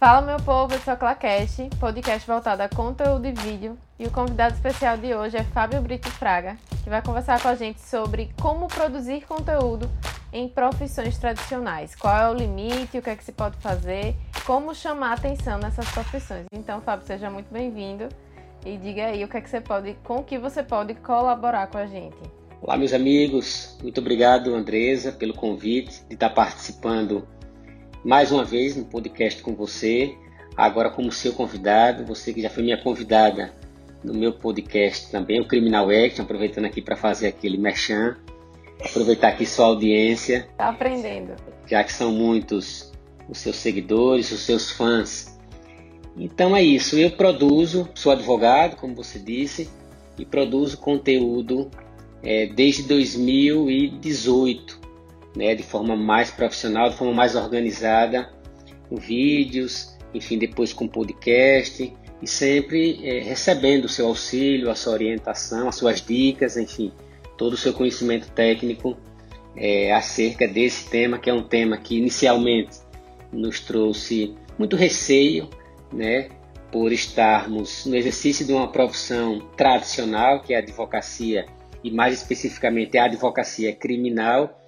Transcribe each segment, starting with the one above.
Fala meu povo, eu sou a Claquete, podcast voltado a conteúdo e vídeo. E o convidado especial de hoje é Fábio Brito Fraga, que vai conversar com a gente sobre como produzir conteúdo em profissões tradicionais. Qual é o limite, o que é que se pode fazer, como chamar atenção nessas profissões. Então, Fábio, seja muito bem-vindo e diga aí o que é que você pode, com que você pode colaborar com a gente. Olá, meus amigos. Muito obrigado, Andresa, pelo convite de estar participando mais uma vez no podcast com você, agora como seu convidado, você que já foi minha convidada no meu podcast também, o Criminal Action, aproveitando aqui para fazer aquele merchan, aproveitar aqui sua audiência. Tá aprendendo. Já que são muitos os seus seguidores, os seus fãs. Então é isso, eu produzo, sou advogado, como você disse, e produzo conteúdo é, desde 2018 né, de forma mais profissional, de forma mais organizada, com vídeos, enfim, depois com podcast e sempre é, recebendo o seu auxílio, a sua orientação, as suas dicas, enfim, todo o seu conhecimento técnico é, acerca desse tema, que é um tema que inicialmente nos trouxe muito receio, né, por estarmos no exercício de uma profissão tradicional, que é a advocacia, e mais especificamente a advocacia criminal,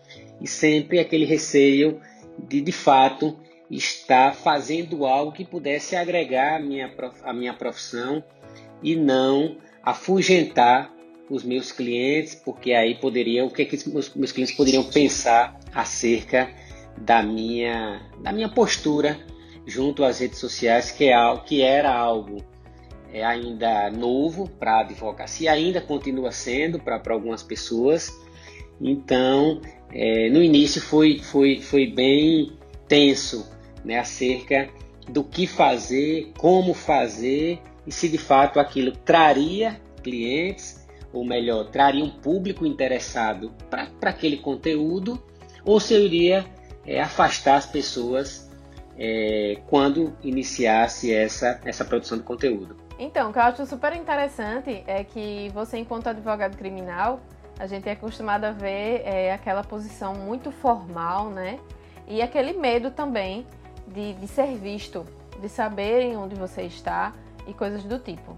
e sempre aquele receio de, de fato, estar fazendo algo que pudesse agregar a minha, a minha profissão e não afugentar os meus clientes, porque aí poderia, o que, é que os meus clientes poderiam pensar acerca da minha, da minha postura junto às redes sociais, que, é algo, que era algo é, ainda novo para a advocacia, ainda continua sendo para algumas pessoas. Então, é, no início foi, foi, foi bem tenso né, acerca do que fazer, como fazer e se de fato aquilo traria clientes, ou melhor, traria um público interessado para aquele conteúdo, ou se eu iria é, afastar as pessoas é, quando iniciasse essa, essa produção de conteúdo. Então, o que eu acho super interessante é que você, enquanto advogado criminal, a gente é acostumado a ver é, aquela posição muito formal, né? E aquele medo também de, de ser visto, de saberem onde você está e coisas do tipo.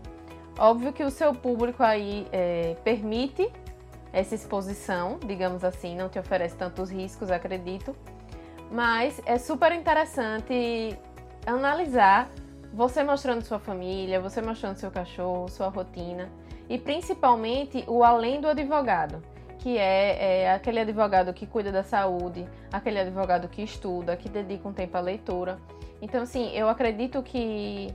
Óbvio que o seu público aí é, permite essa exposição, digamos assim, não te oferece tantos riscos, acredito, mas é super interessante analisar você mostrando sua família, você mostrando seu cachorro, sua rotina e principalmente o além do advogado, que é, é, aquele advogado que cuida da saúde, aquele advogado que estuda, que dedica um tempo à leitura. Então, assim, eu acredito que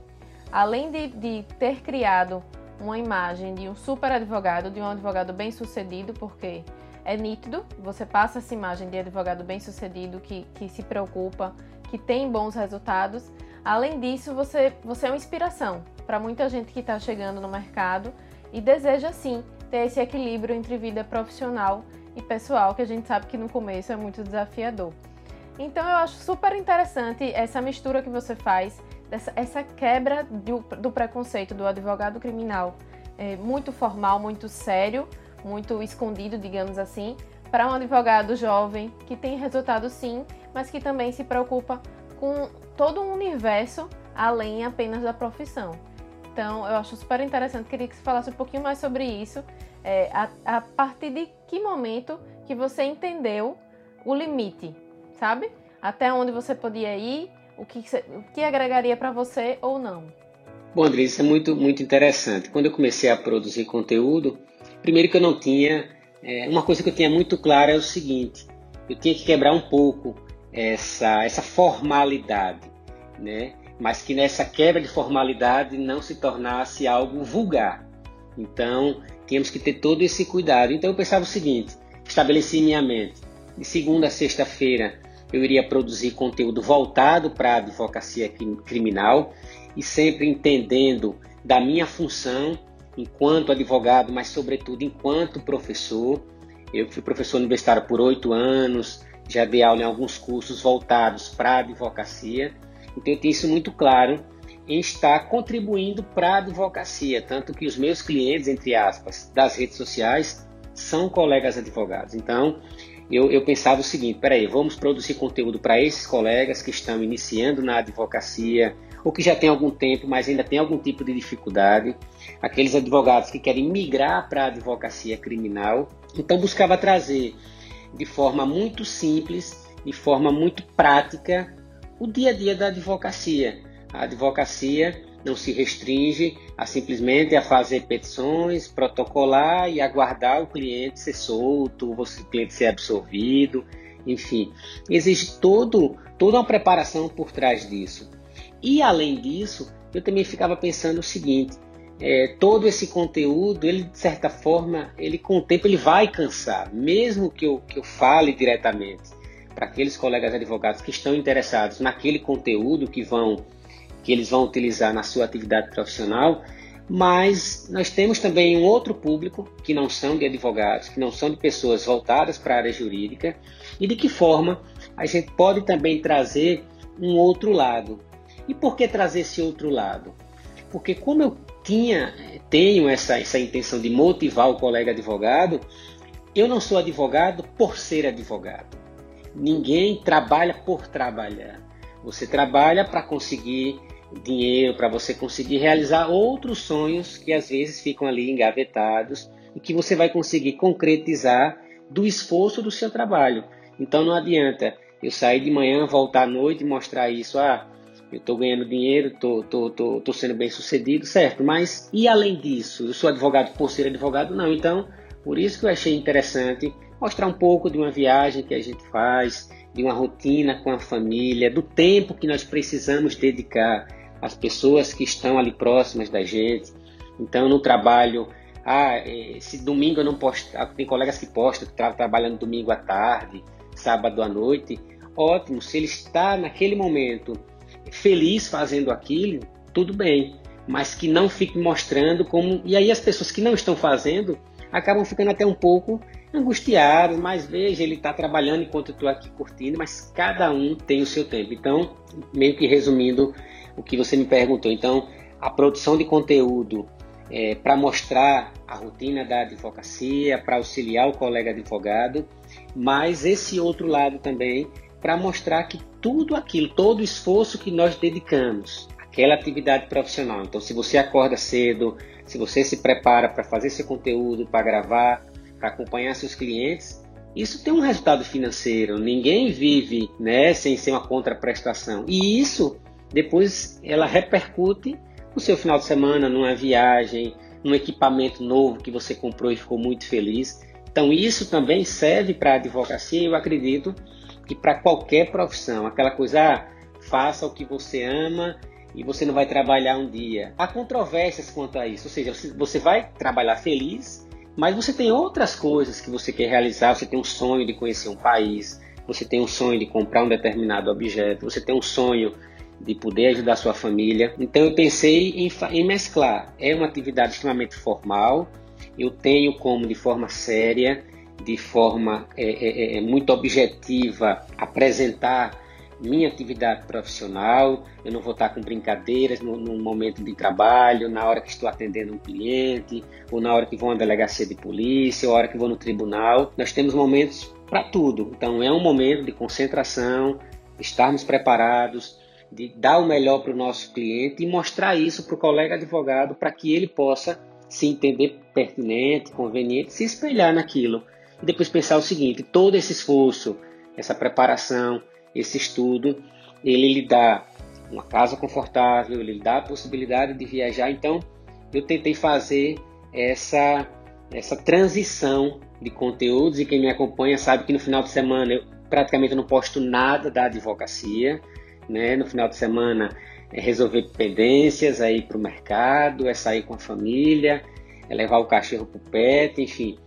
além de, de ter criado uma imagem de um super advogado, de um advogado bem sucedido, porque é nítido, você passa essa imagem de advogado bem sucedido, que, que se preocupa, que tem bons resultados. Além disso, você, você é uma inspiração para muita gente que está chegando no mercado e deseja sim ter esse equilíbrio entre vida profissional e pessoal, que a gente sabe que no começo é muito desafiador. Então eu acho super interessante essa mistura que você faz, dessa, essa quebra do, do preconceito do advogado criminal, é, muito formal, muito sério, muito escondido, digamos assim, para um advogado jovem que tem resultado sim, mas que também se preocupa com todo um universo além apenas da profissão. Então, eu acho super interessante. Queria que você falasse um pouquinho mais sobre isso. É, a, a partir de que momento que você entendeu o limite, sabe? Até onde você podia ir, o que, o que agregaria para você ou não. Bom, André, isso é muito, muito interessante. Quando eu comecei a produzir conteúdo, primeiro que eu não tinha. É, uma coisa que eu tinha muito clara é o seguinte: eu tinha que quebrar um pouco essa, essa formalidade, né? Mas que nessa quebra de formalidade não se tornasse algo vulgar. Então, tínhamos que ter todo esse cuidado. Então, eu pensava o seguinte: estabeleci minha mente. De segunda a sexta-feira, eu iria produzir conteúdo voltado para a advocacia criminal e sempre entendendo da minha função enquanto advogado, mas sobretudo enquanto professor. Eu fui professor universitário por oito anos, já dei aula em alguns cursos voltados para a advocacia então eu tenho isso muito claro em estar contribuindo para a advocacia, tanto que os meus clientes, entre aspas, das redes sociais são colegas advogados. Então eu, eu pensava o seguinte: peraí, vamos produzir conteúdo para esses colegas que estão iniciando na advocacia ou que já tem algum tempo, mas ainda tem algum tipo de dificuldade, aqueles advogados que querem migrar para a advocacia criminal. Então, buscava trazer de forma muito simples, de forma muito prática, o dia a dia da advocacia. A advocacia não se restringe a simplesmente a fazer petições, protocolar e aguardar o cliente ser solto, o cliente ser absolvido, enfim. Existe todo, toda uma preparação por trás disso. E além disso, eu também ficava pensando o seguinte, é, todo esse conteúdo, ele de certa forma, ele com o tempo ele vai cansar, mesmo que eu, que eu fale diretamente para aqueles colegas advogados que estão interessados naquele conteúdo que vão que eles vão utilizar na sua atividade profissional, mas nós temos também um outro público que não são de advogados, que não são de pessoas voltadas para a área jurídica, e de que forma a gente pode também trazer um outro lado. E por que trazer esse outro lado? Porque como eu tinha, tenho essa, essa intenção de motivar o colega advogado, eu não sou advogado por ser advogado. Ninguém trabalha por trabalhar. Você trabalha para conseguir dinheiro, para você conseguir realizar outros sonhos que às vezes ficam ali engavetados e que você vai conseguir concretizar do esforço do seu trabalho. Então não adianta eu sair de manhã, voltar à noite e mostrar isso. Ah, eu estou ganhando dinheiro, estou tô, tô, tô, sendo bem sucedido, certo? Mas e além disso? Eu sou advogado por ser advogado? Não. Então, por isso que eu achei interessante mostrar um pouco de uma viagem que a gente faz, de uma rotina com a família, do tempo que nós precisamos dedicar às pessoas que estão ali próximas da gente. Então, no trabalho, ah, esse domingo eu não posto, ah, tem colegas que postam que estão trabalhando domingo à tarde, sábado à noite. Ótimo, se ele está naquele momento feliz fazendo aquilo, tudo bem, mas que não fique mostrando como. E aí as pessoas que não estão fazendo acabam ficando até um pouco angustiadas, mas veja, ele está trabalhando enquanto eu estou aqui curtindo, mas cada um tem o seu tempo. Então, meio que resumindo o que você me perguntou, então a produção de conteúdo é, para mostrar a rotina da advocacia, para auxiliar o colega advogado, mas esse outro lado também para mostrar que tudo aquilo, todo o esforço que nós dedicamos àquela atividade profissional. Então, se você acorda cedo, se você se prepara para fazer seu conteúdo, para gravar, para acompanhar seus clientes, isso tem um resultado financeiro. Ninguém vive né, sem ser uma contraprestação. E isso depois ela repercute no seu final de semana, numa viagem, num equipamento novo que você comprou e ficou muito feliz. Então isso também serve para a advocacia. Eu acredito que para qualquer profissão, aquela coisa, ah, faça o que você ama e você não vai trabalhar um dia. Há controvérsias quanto a isso, ou seja, você vai trabalhar feliz, mas você tem outras coisas que você quer realizar, você tem um sonho de conhecer um país, você tem um sonho de comprar um determinado objeto, você tem um sonho de poder ajudar sua família. Então eu pensei em, em mesclar. É uma atividade extremamente formal, eu tenho como de forma séria de forma é, é, é, é, muito objetiva apresentar minha atividade profissional, eu não vou estar com brincadeiras no, no, momento de trabalho, na hora que estou atendendo um cliente, ou na hora que vou a uma delegacia de polícia, ou na hora que vou no tribunal. Nós temos momentos para tudo. Então é um momento de concentração, estarmos preparados, de dar o melhor para o nosso cliente e mostrar isso para o colega advogado para que ele possa se entender pertinente, conveniente, se espelhar naquilo e depois pensar o seguinte: todo esse esforço, essa preparação, esse estudo, ele lhe dá uma casa confortável, ele lhe dá a possibilidade de viajar. Então, eu tentei fazer essa essa transição de conteúdos e quem me acompanha sabe que no final de semana eu praticamente não posto nada da advocacia, né? No final de semana é resolver pendências, é para o mercado, é sair com a família, é levar o cachorro para o pet, enfim.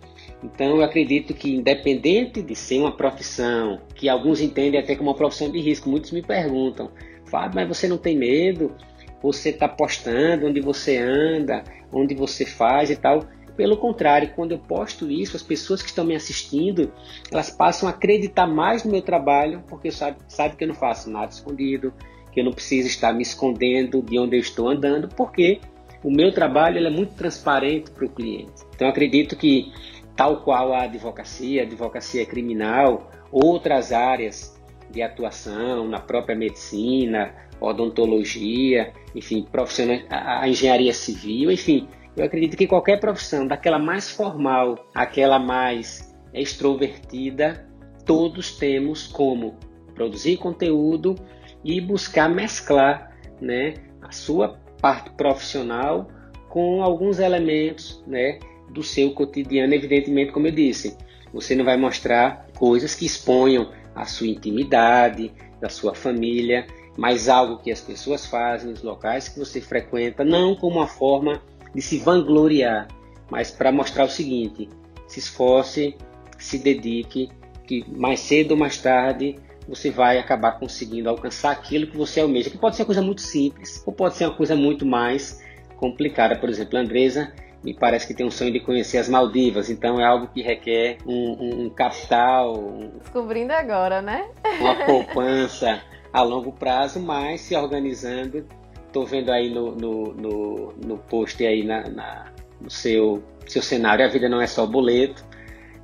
Então, eu acredito que, independente de ser uma profissão, que alguns entendem até como uma profissão de risco, muitos me perguntam, Fábio, mas você não tem medo? Você está postando onde você anda, onde você faz e tal. Pelo contrário, quando eu posto isso, as pessoas que estão me assistindo, elas passam a acreditar mais no meu trabalho, porque sabe, sabe que eu não faço nada escondido, que eu não preciso estar me escondendo de onde eu estou andando, porque o meu trabalho é muito transparente para o cliente. Então, acredito que tal qual a advocacia, a advocacia criminal, outras áreas de atuação na própria medicina odontologia, enfim, profissionais, a engenharia civil, enfim, eu acredito que qualquer profissão, daquela mais formal, aquela mais extrovertida, todos temos como produzir conteúdo e buscar mesclar né, a sua parte profissional com alguns elementos né, do seu cotidiano, evidentemente, como eu disse. Você não vai mostrar coisas que exponham a sua intimidade, da sua família, mas algo que as pessoas fazem nos locais que você frequenta, não como uma forma de se vangloriar, mas para mostrar o seguinte: se esforce, se dedique, que mais cedo ou mais tarde você vai acabar conseguindo alcançar aquilo que você almeja, que pode ser uma coisa muito simples ou pode ser uma coisa muito mais complicada. Por exemplo, a Andresa me parece que tem um sonho de conhecer as Maldivas, então é algo que requer um, um, um capital. Um, Descobrindo agora, né? Uma poupança a longo prazo, mas se organizando. Estou vendo aí no, no, no, no post aí na, na, no seu, seu cenário, a vida não é só boleto,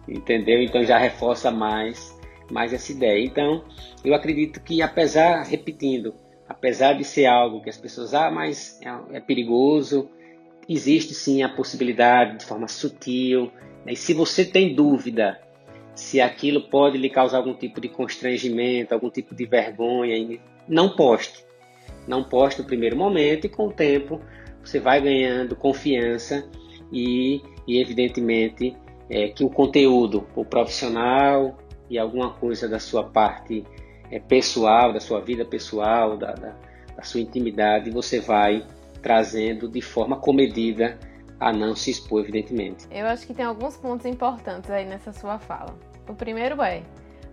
entendeu? Então já reforça mais, mais essa ideia. Então, eu acredito que apesar, repetindo, apesar de ser algo que as pessoas, ah, mas é, é perigoso, existe sim a possibilidade de forma sutil. Né? E se você tem dúvida se aquilo pode lhe causar algum tipo de constrangimento, algum tipo de vergonha, não poste. Não poste no primeiro momento e com o tempo você vai ganhando confiança e, e evidentemente, é, que o conteúdo, o profissional e alguma coisa da sua parte é, pessoal, da sua vida pessoal, da, da, da sua intimidade, você vai trazendo de forma comedida a não se expor, evidentemente. Eu acho que tem alguns pontos importantes aí nessa sua fala. O primeiro é,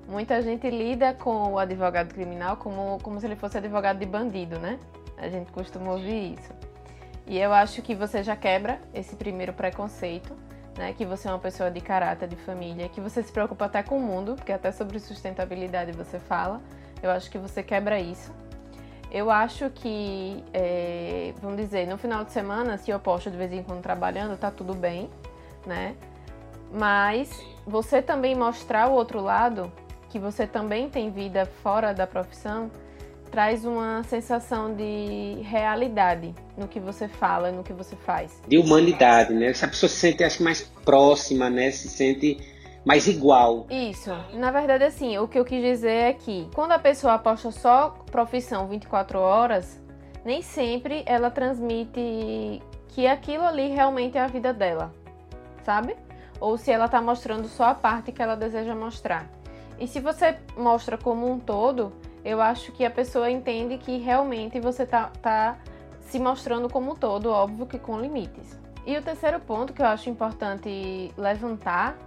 muita gente lida com o advogado criminal como, como se ele fosse advogado de bandido, né? A gente costuma ouvir isso. E eu acho que você já quebra esse primeiro preconceito, né? Que você é uma pessoa de caráter, de família, que você se preocupa até com o mundo, porque até sobre sustentabilidade você fala. Eu acho que você quebra isso. Eu acho que, é, vamos dizer, no final de semana, se eu posto de vez em quando trabalhando, tá tudo bem, né? Mas você também mostrar o outro lado, que você também tem vida fora da profissão, traz uma sensação de realidade no que você fala, no que você faz. De humanidade, né? Essa pessoa se sente, acho mais próxima, né? Se sente mais igual. Isso. Na verdade, assim, o que eu quis dizer é que quando a pessoa aposta só profissão 24 horas, nem sempre ela transmite que aquilo ali realmente é a vida dela, sabe? Ou se ela tá mostrando só a parte que ela deseja mostrar. E se você mostra como um todo, eu acho que a pessoa entende que realmente você tá, tá se mostrando como um todo, óbvio que com limites. E o terceiro ponto que eu acho importante levantar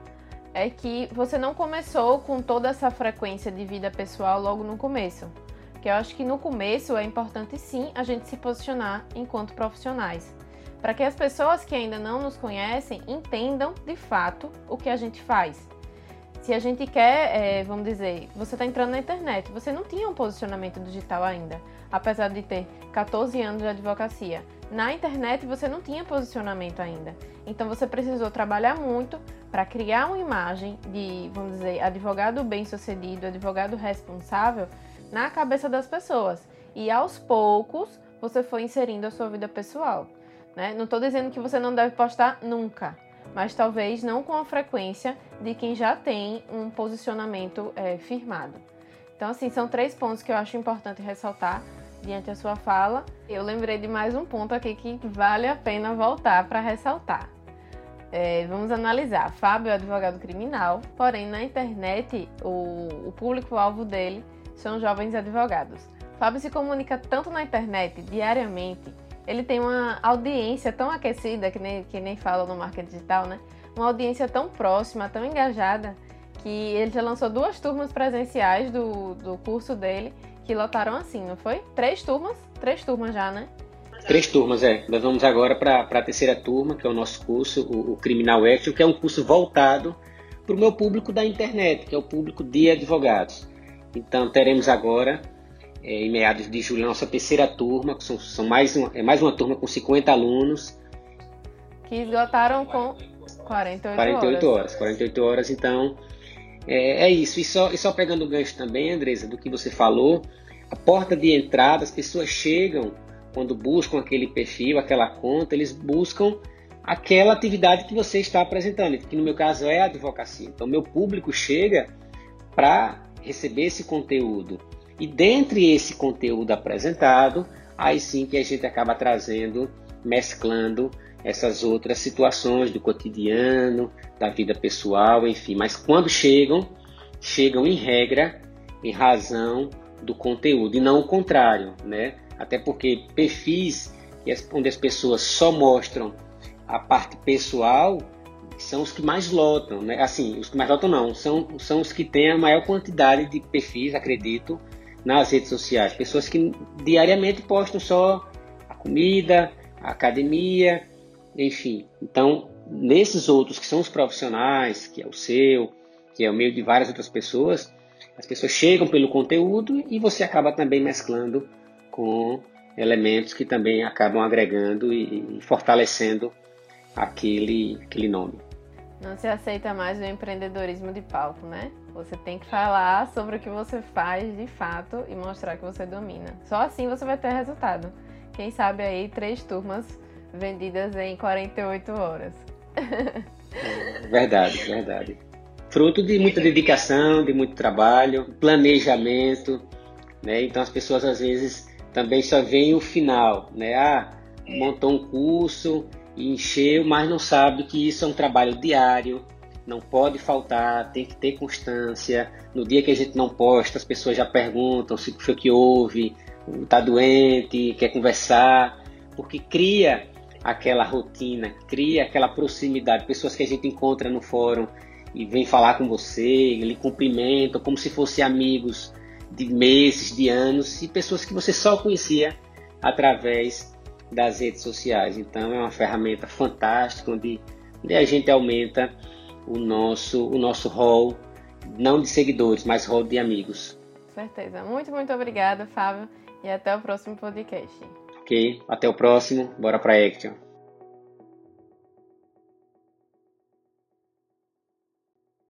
é que você não começou com toda essa frequência de vida pessoal logo no começo. Que eu acho que no começo é importante sim a gente se posicionar enquanto profissionais, para que as pessoas que ainda não nos conhecem entendam de fato o que a gente faz. Se a gente quer, é, vamos dizer, você está entrando na internet, você não tinha um posicionamento digital ainda, apesar de ter 14 anos de advocacia. Na internet você não tinha posicionamento ainda. Então você precisou trabalhar muito para criar uma imagem de, vamos dizer, advogado bem-sucedido, advogado responsável na cabeça das pessoas. E aos poucos você foi inserindo a sua vida pessoal. Né? Não estou dizendo que você não deve postar nunca, mas talvez não com a frequência de quem já tem um posicionamento é, firmado. Então, assim, são três pontos que eu acho importante ressaltar diante da sua fala. Eu lembrei de mais um ponto aqui que vale a pena voltar para ressaltar. É, vamos analisar. Fábio é advogado criminal, porém na internet o, o público-alvo dele são jovens advogados. Fábio se comunica tanto na internet diariamente, ele tem uma audiência tão aquecida, que nem, que nem fala no marketing digital, né? Uma audiência tão próxima, tão engajada, que ele já lançou duas turmas presenciais do, do curso dele que lotaram assim, não foi? Três turmas? Três turmas já, né? Três turmas, é. Nós vamos agora para a terceira turma, que é o nosso curso, o, o Criminal Action, que é um curso voltado para o meu público da internet, que é o público de advogados. Então, teremos agora, é, em meados de julho, a nossa terceira turma, que são, são mais, uma, é mais uma turma com 50 alunos. Que esgotaram com 48, 48 horas. horas. 48 horas, então, é, é isso. E só, e só pegando o gancho também, Andresa, do que você falou, a porta de entrada, as pessoas chegam quando buscam aquele perfil, aquela conta, eles buscam aquela atividade que você está apresentando, que no meu caso é a advocacia. Então, meu público chega para receber esse conteúdo. E dentre esse conteúdo apresentado, aí sim que a gente acaba trazendo, mesclando essas outras situações do cotidiano, da vida pessoal, enfim. Mas quando chegam, chegam em regra, em razão do conteúdo, e não o contrário, né? Até porque perfis onde as pessoas só mostram a parte pessoal são os que mais lotam, né? Assim, os que mais lotam não, são, são os que têm a maior quantidade de perfis, acredito, nas redes sociais. Pessoas que diariamente postam só a comida, a academia, enfim. Então, nesses outros que são os profissionais, que é o seu, que é o meio de várias outras pessoas, as pessoas chegam pelo conteúdo e você acaba também mesclando com elementos que também acabam agregando e, fortalecendo aquele, aquele nome. Não se aceita mais o empreendedorismo de palco, né? Você tem que falar sobre o que você faz de fato e mostrar que você domina. Só assim você vai ter resultado. Quem sabe aí três turmas vendidas em 48 horas. verdade, verdade. Fruto de muita dedicação, de muito trabalho, planejamento, né? Então as pessoas às vezes também só vem o final, né? Ah, montou um curso encheu, mas não sabe que isso é um trabalho diário, não pode faltar, tem que ter constância. No dia que a gente não posta, as pessoas já perguntam se foi que houve, está doente, quer conversar, porque cria aquela rotina, cria aquela proximidade. Pessoas que a gente encontra no fórum e vem falar com você, lhe cumprimentam como se fossem amigos de meses, de anos, e pessoas que você só conhecia através das redes sociais. Então é uma ferramenta fantástica onde, onde a gente aumenta o nosso, o nosso hall, não de seguidores, mas hall de amigos. Certeza. Muito, muito obrigada, Fábio, e até o próximo podcast. Ok, até o próximo. Bora para Action.